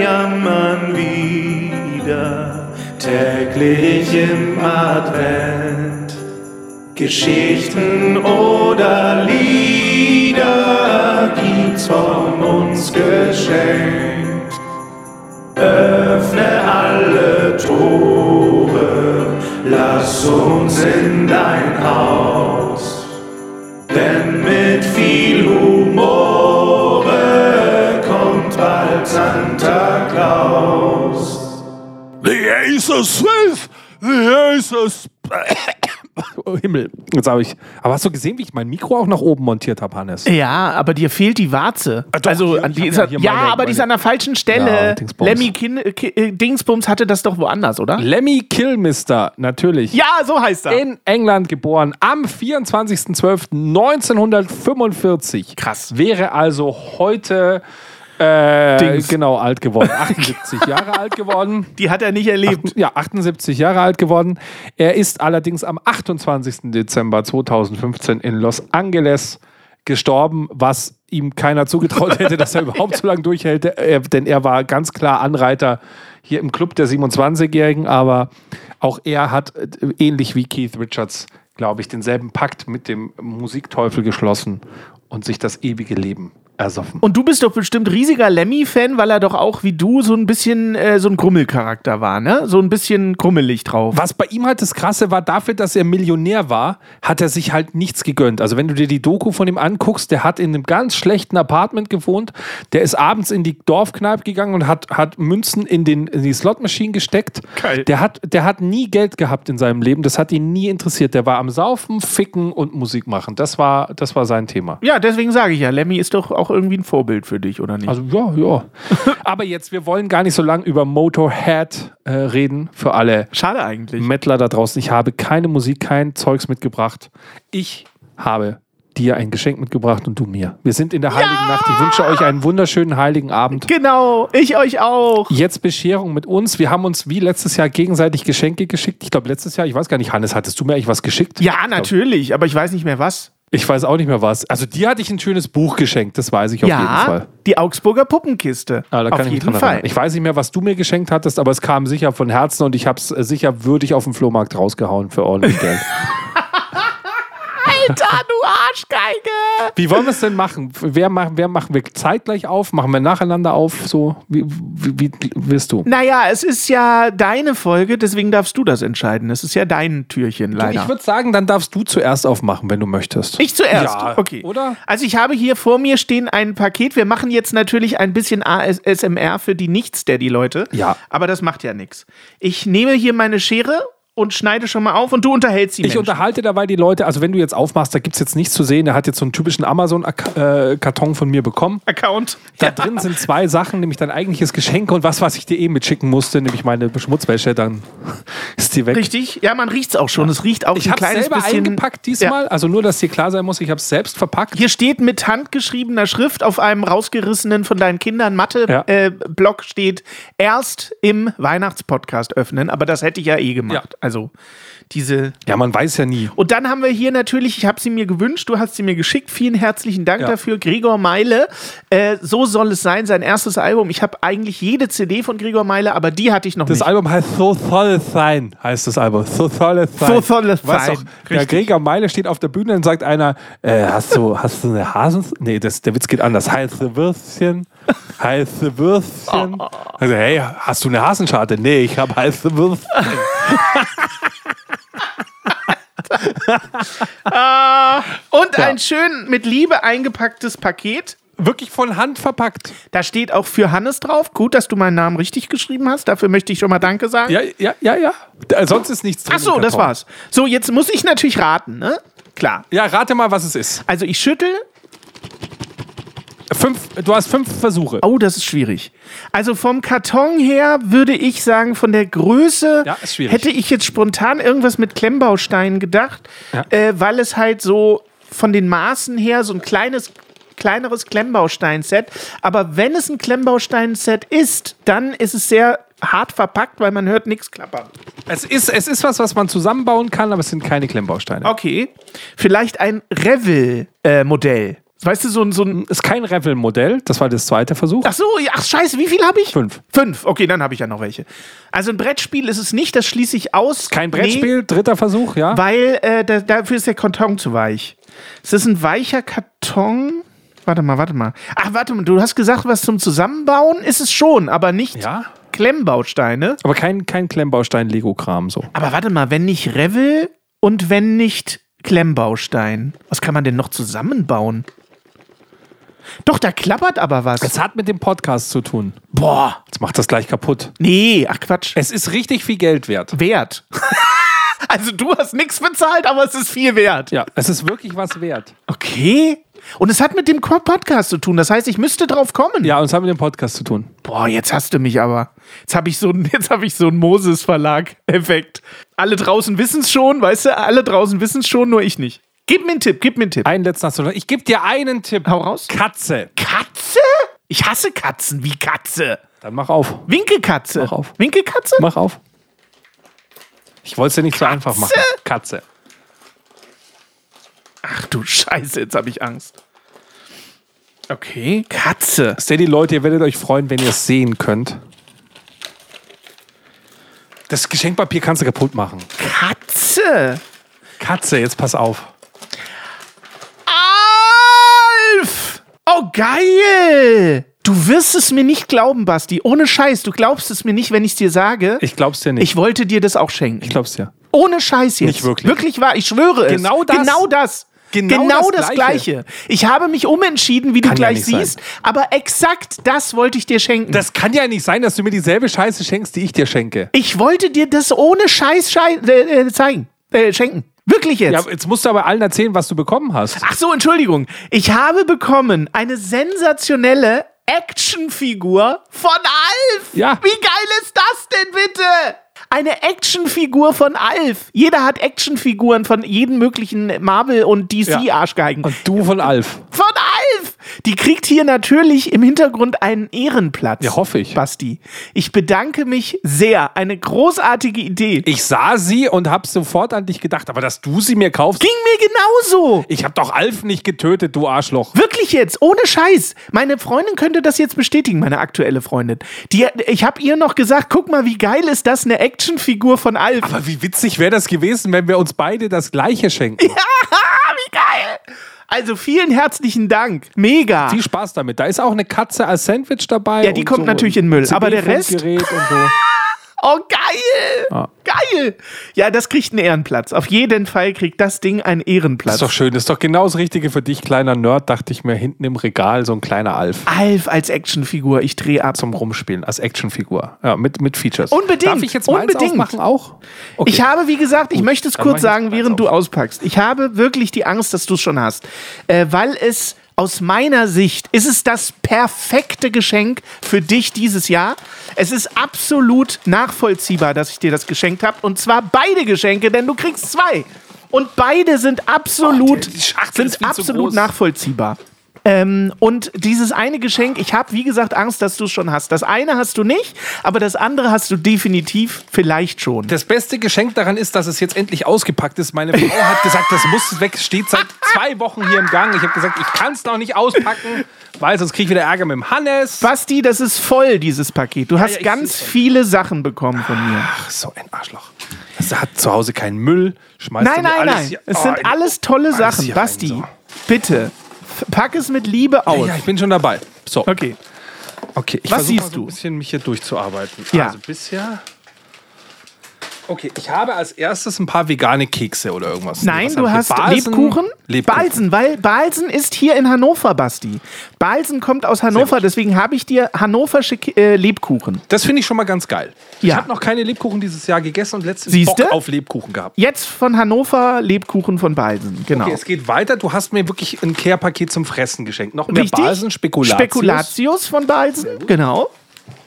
jammern wieder täglich im Advent. Geschichten oder Lieder gibt's von uns geschenkt. Öffne alle Tore, lass uns in dein Haus. Denn mit viel Humor The Ace of Oh, Himmel. Jetzt habe ich. Aber hast du gesehen, wie ich mein Mikro auch nach oben montiert habe, Hannes? Ja, aber dir fehlt die Warze. Ah, doch, also, hier, an die ist ja hier ja, meine- aber die ist an der falschen Stelle. Ja, Dingsbums. Lemmy Kin Ki äh, Dingsbums hatte das doch woanders, oder? Lemmy Kilmister, natürlich. Ja, so heißt er. In England geboren, am 24.12.1945. Krass. Wäre also heute äh, Dings. genau alt geworden. 78 Jahre alt geworden. Die hat er nicht erlebt. Ja, 78 Jahre alt geworden. Er ist allerdings am 28. Dezember 2015 in Los Angeles gestorben, was ihm keiner zugetraut hätte, dass er überhaupt so lange durchhält, denn er war ganz klar Anreiter hier im Club der 27-Jährigen, aber auch er hat äh, ähnlich wie Keith Richards, glaube ich, denselben Pakt mit dem Musikteufel geschlossen und sich das ewige Leben ersoffen. Und du bist doch bestimmt riesiger Lemmy-Fan, weil er doch auch wie du so ein bisschen äh, so ein Grummelcharakter war, ne? So ein bisschen grummelig drauf. Was bei ihm halt das Krasse war, dafür, dass er Millionär war, hat er sich halt nichts gegönnt. Also wenn du dir die Doku von ihm anguckst, der hat in einem ganz schlechten Apartment gewohnt, der ist abends in die Dorfkneipe gegangen und hat, hat Münzen in, den, in die Slotmaschine gesteckt. Geil. Der hat, der hat nie Geld gehabt in seinem Leben, das hat ihn nie interessiert. Der war am Saufen, Ficken und Musik machen. Das war, das war sein Thema. Ja, deswegen sage ich ja, Lemmy ist doch auch irgendwie ein Vorbild für dich, oder nicht? Also ja, ja. Aber jetzt, wir wollen gar nicht so lange über Motorhead äh, reden, für alle Schade eigentlich. Mettler da draußen, ich habe keine Musik, kein Zeugs mitgebracht. Ich habe dir ein Geschenk mitgebracht und du mir. Wir sind in der Heiligen Nacht. Ich wünsche euch einen wunderschönen Heiligen Abend. Genau, ich euch auch. Jetzt Bescherung mit uns. Wir haben uns wie letztes Jahr gegenseitig Geschenke geschickt. Ich glaube, letztes Jahr, ich weiß gar nicht, Hannes, hattest du mir eigentlich was geschickt? Ja, natürlich, aber ich weiß nicht mehr was. Ich weiß auch nicht mehr was. Also dir hatte ich ein schönes Buch geschenkt, das weiß ich auf jeden ja, Fall. die Augsburger Puppenkiste. Ah, da Auf kann ich mich jeden dran Fall. erinnern. Ich weiß nicht mehr, was du mir geschenkt hattest, aber es kam sicher von Herzen und ich habe es sicher würdig auf dem Flohmarkt rausgehauen für ordentlich Geld. Alter, du Arschgeige! Wie wollen wir es denn machen? Wer, machen? wer machen wir zeitgleich auf? Machen wir nacheinander auf? So, wie, wie, wie willst du? Naja, es ist ja deine Folge, deswegen darfst du das entscheiden. Es ist ja dein Türchen, leider. Ich würde sagen, dann darfst du zuerst aufmachen, wenn du möchtest. Ich zuerst. Ja, okay. oder? Also ich habe hier vor mir stehen ein Paket. Wir machen jetzt natürlich ein bisschen ASMR für die Nicht-Steady-Leute. Ja. Aber das macht ja nichts. Ich nehme hier meine Schere und schneide schon mal auf und du unterhältst die Ich Menschen. unterhalte dabei die Leute, also wenn du jetzt aufmachst, da gibt es jetzt nichts zu sehen. Er hat jetzt so einen typischen Amazon-Karton von mir bekommen. Account. Da drin sind zwei Sachen, nämlich dein eigentliches Geschenk und was, was ich dir eben mitschicken musste, nämlich meine Schmutzwäsche, dann ist die weg. Richtig? Ja, man riecht es auch schon. Es riecht auch Ich ein habe kleines selber bisschen. eingepackt diesmal, also nur, dass dir klar sein muss, ich habe es selbst verpackt. Hier steht mit handgeschriebener Schrift auf einem rausgerissenen von deinen Kindern Ja. Mathe-Block steht erst im Weihnachtspodcast öffnen, aber das hätte ich ja eh gemacht. Also diese. Ja, man weiß ja nie. Und dann haben wir hier natürlich, ich habe sie mir gewünscht, du hast sie mir geschickt. Vielen herzlichen Dank Ja. dafür, Gregor Meile. Äh, so soll es sein, sein erstes Album. Ich habe eigentlich jede CD von Gregor Meile, aber die hatte ich noch Das nicht. Album heißt So soll es sein, heißt das Album. So soll es sein. So soll es sein. Doch, der. Gregor Meile steht auf der Bühne und sagt einer, äh, hast du, hast du eine Hasen? Nee, das, der Witz geht anders. Heiße Würstchen, heiße Würstchen. Also, hey, hast du eine Hasenscharte? Nee, ich habe heiße Würstchen. Und Ja. ein schön mit Liebe eingepacktes Paket. Wirklich von Hand verpackt. Da steht auch für Hannes drauf. Gut, dass du meinen Namen richtig geschrieben hast. Dafür möchte ich schon mal Danke sagen. Ja, ja, ja, ja. Da- Sonst ist nichts drin. Ach so, das war's. So, jetzt muss ich natürlich raten, ne? Klar. Ja, rate mal, was es ist. Also ich schüttel. Fünf, du hast fünf Versuche. Oh, das ist schwierig. Also vom Karton her würde ich sagen, von der Größe Ja, hätte ich jetzt spontan irgendwas mit Klemmbausteinen gedacht, Ja. äh, weil es halt so von den Maßen her so ein kleines kleineres Klemmbaustein-Set. Aber wenn es ein Klemmbaustein-Set ist, dann ist es sehr hart verpackt, weil man hört nichts klappern. Es ist, es ist was, was man zusammenbauen kann, aber es sind keine Klemmbausteine. Okay. Vielleicht ein Revell-Modell. Weißt du, so ein. So ein Ist kein Revel-Modell, das war das zweite Versuch. ach so, ach scheiße, wie viel habe ich? Fünf. Fünf, okay, dann habe ich ja noch welche. Also ein Brettspiel ist es nicht, das schließe ich aus. Kein Nee, Brettspiel, dritter Versuch, ja. weil äh, da, dafür ist der Karton zu weich. Es ist ein weicher Karton. Warte mal, warte mal. Ach, warte mal, du hast gesagt, was zum Zusammenbauen ist es schon, aber nicht Ja. Klemmbausteine. Aber kein, kein Klemmbaustein-Lego-Kram so. Aber warte mal, wenn nicht Revel und wenn nicht Klemmbaustein, was kann man denn noch zusammenbauen? Doch, da klappert aber was. Es hat mit dem Podcast zu tun. Boah. Jetzt macht das gleich kaputt. Nee, ach Quatsch. Es ist richtig viel Geld wert. Wert. also du hast nichts bezahlt, aber es ist viel wert. Ja, es ist wirklich was wert. Okay. Und es hat mit dem Podcast zu tun. Das heißt, ich müsste drauf kommen. Ja, und es hat mit dem Podcast zu tun. Boah, jetzt hast du mich aber. Jetzt habe ich so einen- ich so einen Moses Verlag Effekt. Alle draußen wissen es schon, weißt du? Alle draußen wissen es schon, nur ich nicht. Gib mir einen Tipp, gib mir einen Tipp. Einen letzten hast du noch. Ich gebe dir einen Tipp. Hau raus. Katze. Katze? Ich hasse Katzen. Wie Katze? Dann mach auf. Winkelkatze. Mach auf. Winkelkatze? Mach auf. Ich wollte es dir nicht so einfach machen. Katze. Ach du Scheiße, jetzt habe ich Angst. Okay, Katze. Steady Leute, ihr werdet euch freuen, wenn ihr es sehen könnt. Das Geschenkpapier kannst du kaputt machen. Katze. Katze, jetzt pass auf. Oh, geil! Du wirst es mir nicht glauben, Basti. Ohne Scheiß. Du glaubst es mir nicht, wenn ich es dir sage. Ich glaub's dir nicht. Ich wollte dir das auch schenken. Ich glaub's dir. Ohne Scheiß jetzt. Nicht wirklich. Wirklich wahr. Ich schwöre es. Genau das. Genau das. Genau das das Gleiche. Gleiche. Ich habe mich umentschieden, wie du Kann ja gleich sein. siehst. Aber exakt das wollte ich dir schenken. Das kann ja nicht sein, dass du mir dieselbe Scheiße schenkst, die ich dir schenke. ich wollte dir das ohne Scheiß schei äh, äh, zeigen. Äh, schenken. Wirklich jetzt. Ja, jetzt musst du aber allen erzählen, was du bekommen hast. Ach so, Entschuldigung. Ich habe bekommen eine sensationelle Actionfigur von Alf. Ja. Wie geil ist das denn bitte? Eine Actionfigur von Alf. Jeder hat Actionfiguren von jedem möglichen Marvel- und Ja. DC-Arschgeigen. Und du von Alf. Von Alf! Die kriegt hier natürlich im Hintergrund einen Ehrenplatz. Ja, hoffe ich. Basti. Ich bedanke mich sehr. Eine großartige Idee. Ich sah sie und hab sofort an dich gedacht, aber dass du sie mir kaufst. Ging mir genauso. Ich hab doch Alf nicht getötet, du Arschloch. Wirklich jetzt, ohne Scheiß. Meine Freundin könnte das jetzt bestätigen, meine aktuelle Freundin. Die, ich habe ihr noch gesagt, guck mal, wie geil ist das, eine Actionfigur von Alf. Aber wie witzig wäre das gewesen, wenn wir uns beide das gleiche schenken. geil. Also vielen herzlichen Dank. Mega. Viel Spaß damit. Da ist auch eine Katze als Sandwich dabei. Ja, die kommt so natürlich in Müll, aber der Rest- und so. Oh, geil. Geil. Ja, das kriegt einen Ehrenplatz. Auf jeden Fall kriegt das Ding einen Ehrenplatz. Ist doch schön. Ist doch genau das Richtige für dich, kleiner Nerd, dachte ich mir, hinten im Regal so ein kleiner Alf Alf als Actionfigur, ich drehe ab. zum Rumspielen, als Actionfigur. Ja, mit, mit Features. Unbedingt, Darf ich jetzt meins unbedingt. aufmachen auch? Okay. Ich habe, wie gesagt, ich möchte es kurz sagen, während du auf. auspackst. Ich habe wirklich die Angst, dass du es schon hast. Äh, weil es aus meiner Sicht ist es das perfekte Geschenk für dich dieses Jahr. Es ist absolut nachvollziehbar, dass ich dir das geschenkt habe. Und zwar beide Geschenke, denn du kriegst zwei. Und beide sind absolut, Oh, sind absolut groß. nachvollziehbar. Ähm, und dieses eine Geschenk, ich habe, wie gesagt, Angst, dass du es schon hast. Das eine hast du nicht, aber das andere hast du definitiv vielleicht schon. Das beste Geschenk daran ist, dass es jetzt endlich ausgepackt ist. Meine Frau hat gesagt, das muss weg, es steht seit zwei Wochen hier im Gang. Ich habe gesagt, ich kann es noch nicht auspacken, weil sonst kriege ich wieder Ärger mit dem Hannes. Basti, das ist voll, dieses Paket. Du hast ja, ganz viele Sachen bekommen von mir. Ach, so ein Arschloch. Das hat zu Hause keinen Müll. Schmeißt Nein, nein, nein. hier- Es Oh, sind in- alles tolle alles Sachen. hier rein, Basti, so. bitte, pack es mit Liebe aus. Ja, ich bin schon dabei. So, Okay. okay. Ich Was versuch mal siehst so du? ein bisschen mich hier durchzuarbeiten. Ja. Also bisher. Okay, ich habe als erstes ein paar vegane Kekse oder irgendwas. Nein, Was du ich hast? Balsen? Lebkuchen? Lebkuchen. Balsen, weil Balsen ist hier in Hannover, Basti. Balsen kommt aus Hannover, deswegen habe ich dir hannoversche äh, Lebkuchen. Das finde ich schon mal ganz geil. Ich Ja. habe noch keine Lebkuchen dieses Jahr gegessen und letztens Siehste? Bock auf Lebkuchen gehabt. Jetzt von Hannover Lebkuchen von Balsen, genau. Okay, es geht weiter. Du hast mir wirklich ein Care-Paket zum Fressen geschenkt. Noch mehr Richtig? Balsen, Spekulatius. Spekulatius von Balsen, genau.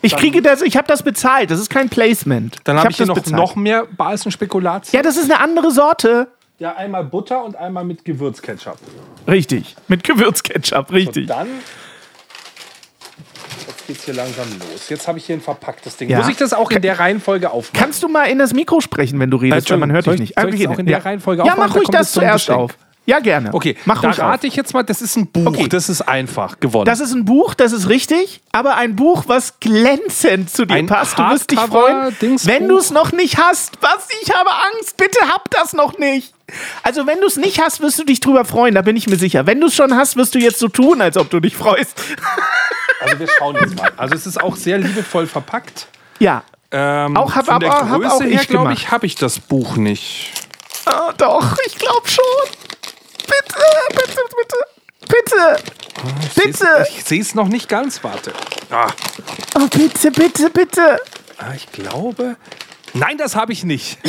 Ich kriege das, ich habe das bezahlt, das ist kein Placement. Dann habe ich hier das noch, bezahlt. noch mehr Balsen, Spekulatius. Ja, das ist eine andere Sorte. Ja, einmal Butter und einmal mit Gewürzketchup. Richtig. Mit Gewürzketchup, richtig. Dann. Jetzt geht's hier langsam los. Jetzt habe ich hier ein verpacktes Ding. Ja. Muss ich das auch in der Reihenfolge aufmachen? Kannst du mal in das Mikro sprechen, wenn du redest, weil man hört Soll dich ich- nicht. soll ich Einfach das auch in der ja. Reihenfolge Ja, aufmachen? mach Da ruhig kommt das zuerst auf. Ja, gerne. Okay, mach da ruhig auf. rate ich jetzt mal, das ist ein Buch. Okay. Das ist einfach gewonnen. Das ist ein Buch, das ist richtig, aber ein Buch, was glänzend zu dir Ein passt. Du wirst dich freuen, Dingsbuch. wenn du es noch nicht hast. Was? Ich habe Angst. Bitte hab das noch nicht. Also, wenn du es nicht hast, wirst du dich drüber freuen, da bin ich mir sicher. Wenn du es schon hast, wirst du jetzt so tun, als ob du dich freust. also wir schauen jetzt mal. Also es ist auch sehr liebevoll verpackt. Ja. Ähm, Auch hab- von der aber hab auch her, ich glaube ich, habe ich das Buch nicht. Ah, doch, ich glaube schon. Bitte, bitte, bitte. Bitte. Bitte. Ich sehe es noch nicht ganz, warte. Ah, Oh, bitte, bitte, bitte. ah, ich glaube... Nein, das habe ich nicht.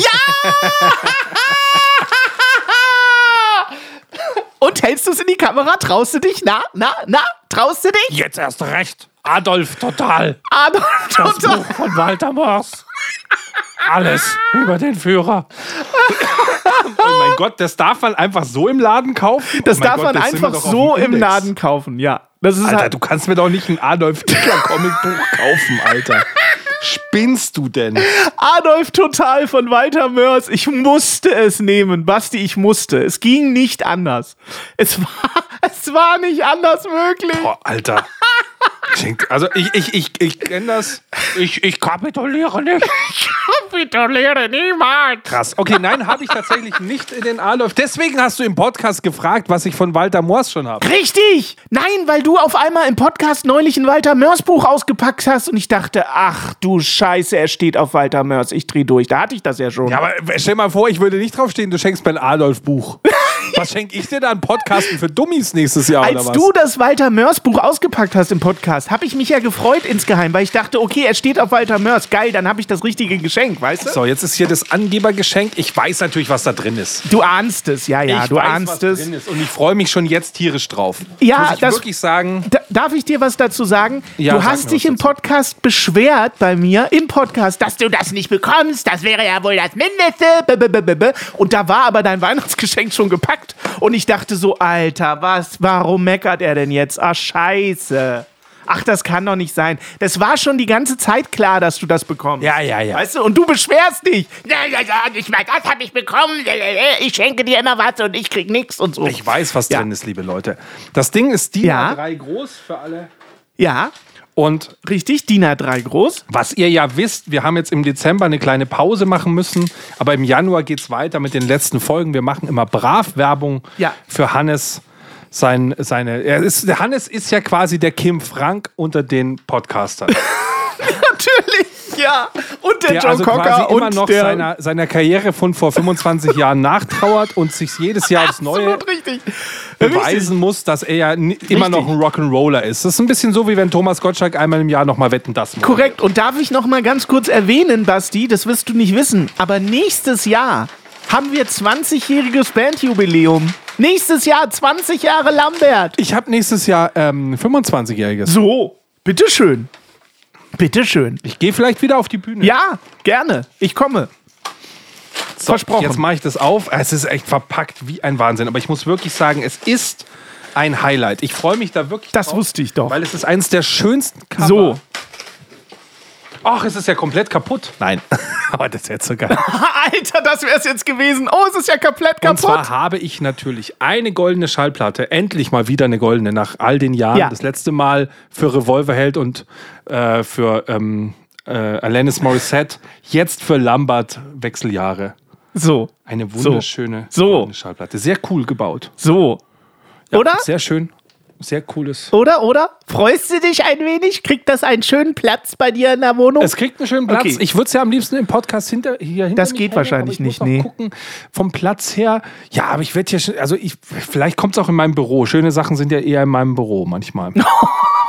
Und hältst du es in die Kamera? Traust du dich? Na, na, na? Traust du dich? Jetzt erst recht. Adolf, total. Adolf, Das total. Buch von Walter Moors. Alles über den Führer. Oh mein Gott, das darf man einfach so im Laden kaufen? Das oh darf Gott, man einfach so im. Laden kaufen, ja. Das ist Alter, halt, du kannst mir doch nicht ein Adolf Hitler Comicbuch kaufen, Alter. Spinnst du denn? Adolf Total von Walter Mörs. Ich musste es nehmen, Basti, ich musste. Es ging nicht anders. Es war, es war nicht anders möglich. Boah, Alter. Also ich, ich, ich, ich kenne das. Ich, ich kapituliere nicht. Kapituliere niemals. Krass. Okay, nein, habe ich tatsächlich nicht in den Adolf. Deswegen hast du im Podcast gefragt, was ich von Walter Moors schon habe. Richtig! Nein, weil du auf einmal im Podcast neulich ein Walter Mörs Buch ausgepackt hast und ich dachte, ach du Scheiße, er steht auf Walter Mörs. Ich dreh durch. Da hatte ich das ja schon. Ja, aber stell mal vor, ich würde nicht draufstehen, du schenkst mir ein Adolf-Buch. Was schenke ich dir da an Podcasten für Dummies nächstes Jahr Als oder was? du das Walter Mörs Buch ausgepackt hast im Podcast, habe ich mich ja gefreut insgeheim, weil ich dachte, okay, er steht auf Walter Mörs. Geil, dann habe ich das richtige Geschenk, weißt du? so, jetzt ist hier das Angebergeschenk. Ich weiß natürlich, was da drin ist. Du ahnst es, ja, ja, ich du weiß, ahnst was es. drin ist. Und ich freue mich schon jetzt tierisch drauf. Ja, Muss ich das- wirklich sagen. Da, darf ich dir was dazu sagen? Ja, du sag hast dich im dazu. Podcast beschwert bei mir, im Podcast, dass du das nicht bekommst. Das wäre ja wohl das Mindeste. Und da war aber dein Weihnachtsgeschenk schon gepackt. Und ich dachte so, Alter, was, warum meckert er denn jetzt? Ach, scheiße. Ach, das kann doch nicht sein. Das war schon die ganze Zeit klar, dass du das bekommst. Ja, ja, ja. Weißt du, und du beschwerst dich. Ja, ja, ja, nicht mal das habe ich bekommen. Ich schenke dir immer was und ich krieg nichts und so. Ich weiß, was Ja. drin ist, liebe Leute. Das Ding ist DIN Ja. A3 groß für alle. ja, Und richtig, DIN A3 groß. was ihr ja wisst, wir haben jetzt im Dezember eine kleine Pause machen müssen, aber im Januar geht es weiter mit den letzten Folgen. Wir machen immer brav Werbung Ja. für Hannes. Sein, seine, er ist, der Hannes ist ja quasi der Kim Frank unter den Podcastern. Natürlich, ja. Und der, der John also Cocker quasi immer und noch der seiner, seiner Karriere von vor 25 Jahren nachtrauert und sich jedes Jahr aufs Neue richtig. beweisen muss, dass er ja immer noch ein Rock'n'Roller ist. Das ist ein bisschen so, wie wenn Thomas Gottschalk einmal im Jahr nochmal wetten, das moderiert. Korrekt. Und darf ich noch mal ganz kurz erwähnen, Basti, das wirst du nicht wissen, aber nächstes Jahr haben wir 20-jähriges Bandjubiläum. Nächstes Jahr 20 Jahre Lambert. Ich habe nächstes Jahr ähm, 25-Jähriges. So, bitteschön. Bitteschön. Ich gehe vielleicht wieder auf die Bühne. Ja, gerne. Ich komme. So, versprochen. Jetzt mache ich das auf. Es ist echt verpackt wie ein Wahnsinn. Aber ich muss wirklich sagen, es ist ein Highlight. Ich freue mich da wirklich Das drauf, wusste ich doch. Weil es ist eines der schönsten Cover. So. Ach, es ist ja komplett kaputt. Nein. Aber das ist jetzt so geil. Alter, das wär's jetzt gewesen. Oh, es ist ja komplett Und kaputt. zwar habe ich natürlich eine goldene Schallplatte, endlich mal wieder eine goldene, nach all den Jahren. Ja. Das letzte Mal für Revolverheld und äh, für ähm, äh, Alanis Morissette, jetzt für Lambert Wechseljahre. So, Eine wunderschöne So. goldene Schallplatte. Sehr cool gebaut. so. Oder? Sehr schön. Sehr cooles. Oder, oder? Freust du dich ein wenig? Kriegt das einen schönen Platz bei dir in der Wohnung? Es kriegt einen schönen Platz. Okay. Ich würde es ja am liebsten im Podcast hinter, hier hinter Das geht hängen, wahrscheinlich nicht, nee. gucken, vom Platz her. Ja, aber ich werde hier schon, also ich, vielleicht kommt es auch in meinem Büro. Schöne Sachen sind ja eher in meinem Büro manchmal.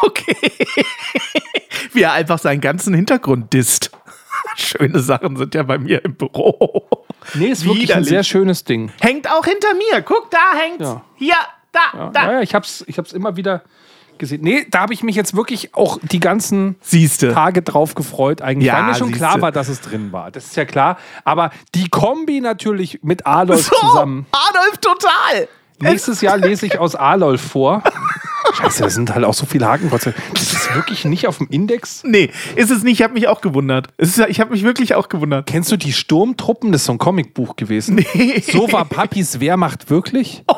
Okay. Wie er einfach seinen ganzen Hintergrund disst. Schöne Sachen sind ja bei mir im Büro. Nee, ist wirklich ein Widerlich. sehr schönes Ding. Hängt auch hinter mir. Guck, da hängt's. Ja. Hier, da, Ja, da. ja, ich hab's, ich hab's immer wieder gesehen. Nee, da habe ich mich jetzt wirklich auch die ganzen Siehste. Tage drauf gefreut, eigentlich, Ja, weil mir schon siehste. klar war, dass es drin war. Das ist ja klar. Aber die Kombi natürlich mit Adolf So, zusammen. Adolf total. Nächstes Jahr lese ich aus Adolf vor. Scheiße, da sind halt auch so viele Hakenkreuze. Das ist wirklich nicht auf dem Index. Nee, ist es nicht. Ich habe mich auch gewundert. Es ist, ich habe mich wirklich auch gewundert. Kennst du die Sturmtruppen? Das ist so ein Comicbuch gewesen. Nee. So war Papis Wehrmacht wirklich?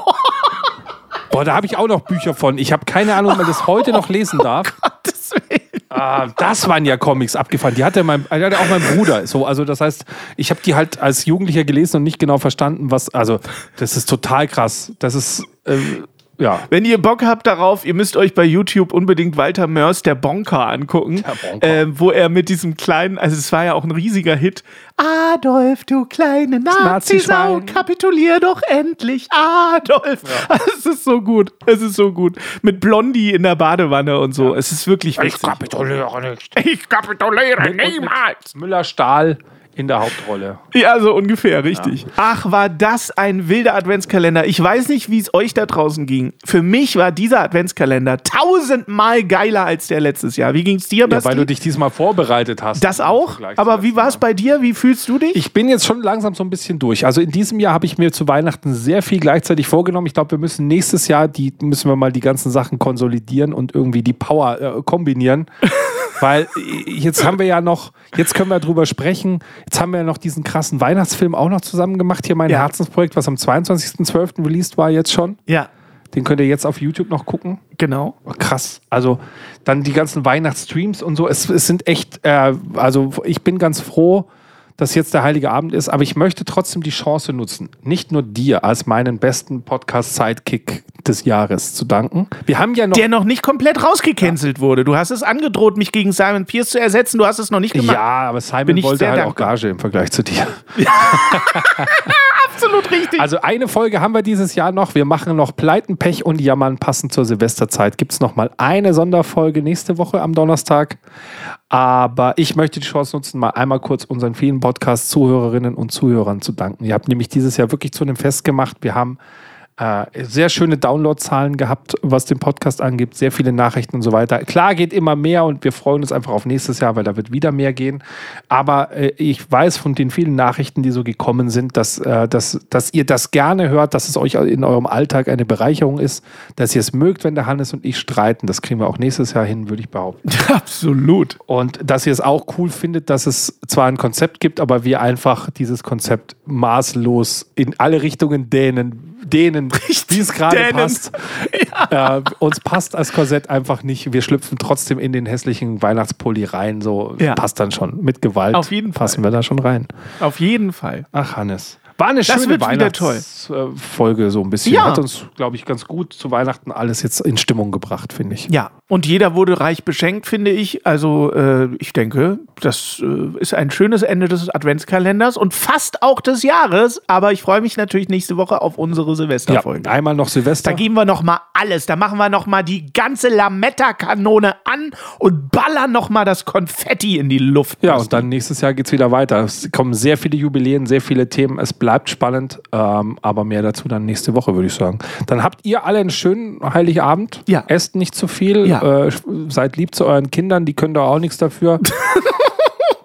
Boah, da habe ich auch noch Bücher von. Ich habe keine Ahnung, ob man das heute noch lesen darf. Gottes Willen. Ah, das waren ja Comics abgefahren. Die hatte, mein, die hatte auch mein Bruder. So, also das heißt, ich habe die halt als Jugendlicher gelesen und nicht genau verstanden, was. Also das ist total krass. Das ist ähm, ja. Wenn ihr Bock habt darauf, ihr müsst euch bei YouTube unbedingt Walter Mörs, der Bonker, angucken. Der Bonker. Äh, wo er mit diesem kleinen, also es war ja auch ein riesiger Hit. Adolf, du kleine Nazisau, Nazischwein. kapitulier doch endlich, Adolf. Es ist so gut, es ist so gut. Mit Blondie in der Badewanne und so. Es ist wirklich witzig. kapituliere nicht. Ich kapituliere niemals. Müller Stahl in der Hauptrolle. Ja, so ungefähr, richtig. Ach, war das ein wilder Adventskalender. Ich weiß nicht, wie es euch da draußen ging. Für mich war dieser Adventskalender tausendmal geiler als der letztes Jahr. Wie ging es dir, Ja, Basti? weil du dich diesmal vorbereitet hast. das auch? Aber wie war es bei dir? Wie fühlst du dich? Ich bin jetzt schon langsam so ein bisschen durch. Also in diesem Jahr habe ich mir zu Weihnachten sehr viel gleichzeitig vorgenommen. Ich glaube, wir müssen nächstes Jahr die müssen wir mal die ganzen Sachen konsolidieren und irgendwie die Power äh, kombinieren. Weil jetzt haben wir ja noch, jetzt können wir drüber sprechen. Jetzt haben wir ja noch diesen krassen Weihnachtsfilm auch noch zusammen gemacht. Hier mein Ja. Herzensprojekt, was am 22.12. released war jetzt schon. ja, Den könnt ihr jetzt auf YouTube noch gucken. genau. Oh, krass. Also dann die ganzen Weihnachtsstreams und so. Es, es sind echt, äh, also ich bin ganz froh, dass jetzt der Heilige Abend ist, aber ich möchte trotzdem die Chance nutzen, nicht nur dir als meinen besten Podcast-Sidekick des Jahres zu danken. Wir haben ja noch. Der noch nicht komplett rausgecancelt wurde. Du hast es angedroht, mich gegen Simon Pierce zu ersetzen. Du hast es noch nicht gemacht. ja, aber Simon wollte halt dankbar. auch Gage im Vergleich zu dir. Absolut richtig. Also eine Folge haben wir dieses Jahr noch. Wir machen noch Pleiten, Pech und Jammern passend zur Silvesterzeit. Gibt es noch mal eine Sonderfolge nächste Woche am Donnerstag. Aber ich möchte die Chance nutzen, mal einmal kurz unseren vielen Podcast-Zuhörerinnen und Zuhörern zu danken. Ihr habt nämlich dieses Jahr wirklich zu einem Fest gemacht. Wir haben äh, sehr schöne Downloadzahlen gehabt, was den Podcast angeht, sehr viele Nachrichten und so weiter. Klar geht immer mehr und wir freuen uns einfach auf nächstes Jahr, weil da wird wieder mehr gehen. Aber äh, ich weiß von den vielen Nachrichten, die so gekommen sind, dass, äh, dass, dass ihr das gerne hört, dass es euch in eurem Alltag eine Bereicherung ist, dass ihr es mögt, wenn der Hannes und ich streiten. Das kriegen wir auch nächstes Jahr hin, würde ich behaupten. Absolut. Und dass ihr es auch cool findet, dass es zwar ein Konzept gibt, aber wir einfach dieses Konzept maßlos in alle Richtungen dehnen, dehnen wie es gerade passt. Äh, uns passt als Korsett einfach nicht. Wir schlüpfen trotzdem in den hässlichen Weihnachtspulli rein. So Ja. passt dann schon. Mit Gewalt Auf jeden Fall. passen wir da schon rein. Auf jeden Fall. Ach, Hannes. War eine schöne. Weihnachtsfolge, so ein bisschen. Ja. Hat uns, glaube ich, ganz gut zu Weihnachten alles jetzt in Stimmung gebracht, finde ich. Ja, und jeder wurde reich beschenkt, finde ich. Also äh, ich denke, das äh, ist ein schönes Ende des Adventskalenders und fast auch des Jahres. Aber ich freue mich natürlich nächste Woche auf unsere Ja, Silvesterfolge. einmal noch Silvester. Da geben wir noch mal alles. Da machen wir noch mal die ganze Lametta-Kanone an und ballern noch mal das Konfetti in die Luft. Ja, und dann nächstes Jahr geht es wieder weiter. Es kommen sehr viele Jubiläen, sehr viele Themen. Es bleibt spannend, ähm, aber mehr dazu dann nächste Woche, würde ich sagen. Dann habt ihr alle einen schönen Heiligabend. Ja. Esst nicht zu viel. Ja. Äh, seid lieb zu euren Kindern, die können da auch nichts dafür.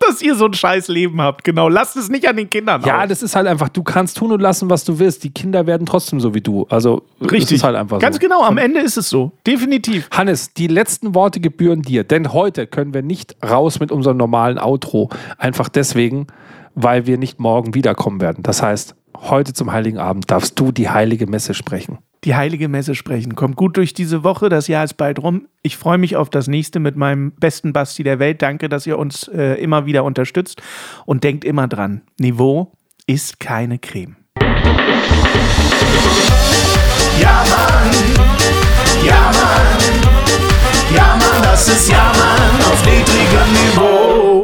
dass ihr so ein scheiß Leben habt. Genau, lasst es nicht an den Kindern ja, aus. das ist halt einfach, du kannst tun und lassen, was du willst. Die Kinder werden trotzdem so wie du. Also, ist halt Ganz so. genau, am Ende ist es so. Definitiv. Hannes, die letzten Worte gebühren dir, denn heute können wir nicht raus mit unserem normalen Outro. Einfach deswegen, weil wir nicht morgen wiederkommen werden. Das heißt, heute zum Heiligen Abend darfst du die heilige Messe sprechen die heilige Messe sprechen. Kommt gut durch diese Woche, das Jahr ist bald rum. Ich freue mich auf das nächste mit meinem besten Basti der Welt. Danke, dass ihr uns äh, immer wieder unterstützt und denkt immer dran, Niveau ist keine Creme. Ja Mann, ja Mann, ja Mann, das ist Ja Mann auf niedrigem Niveau.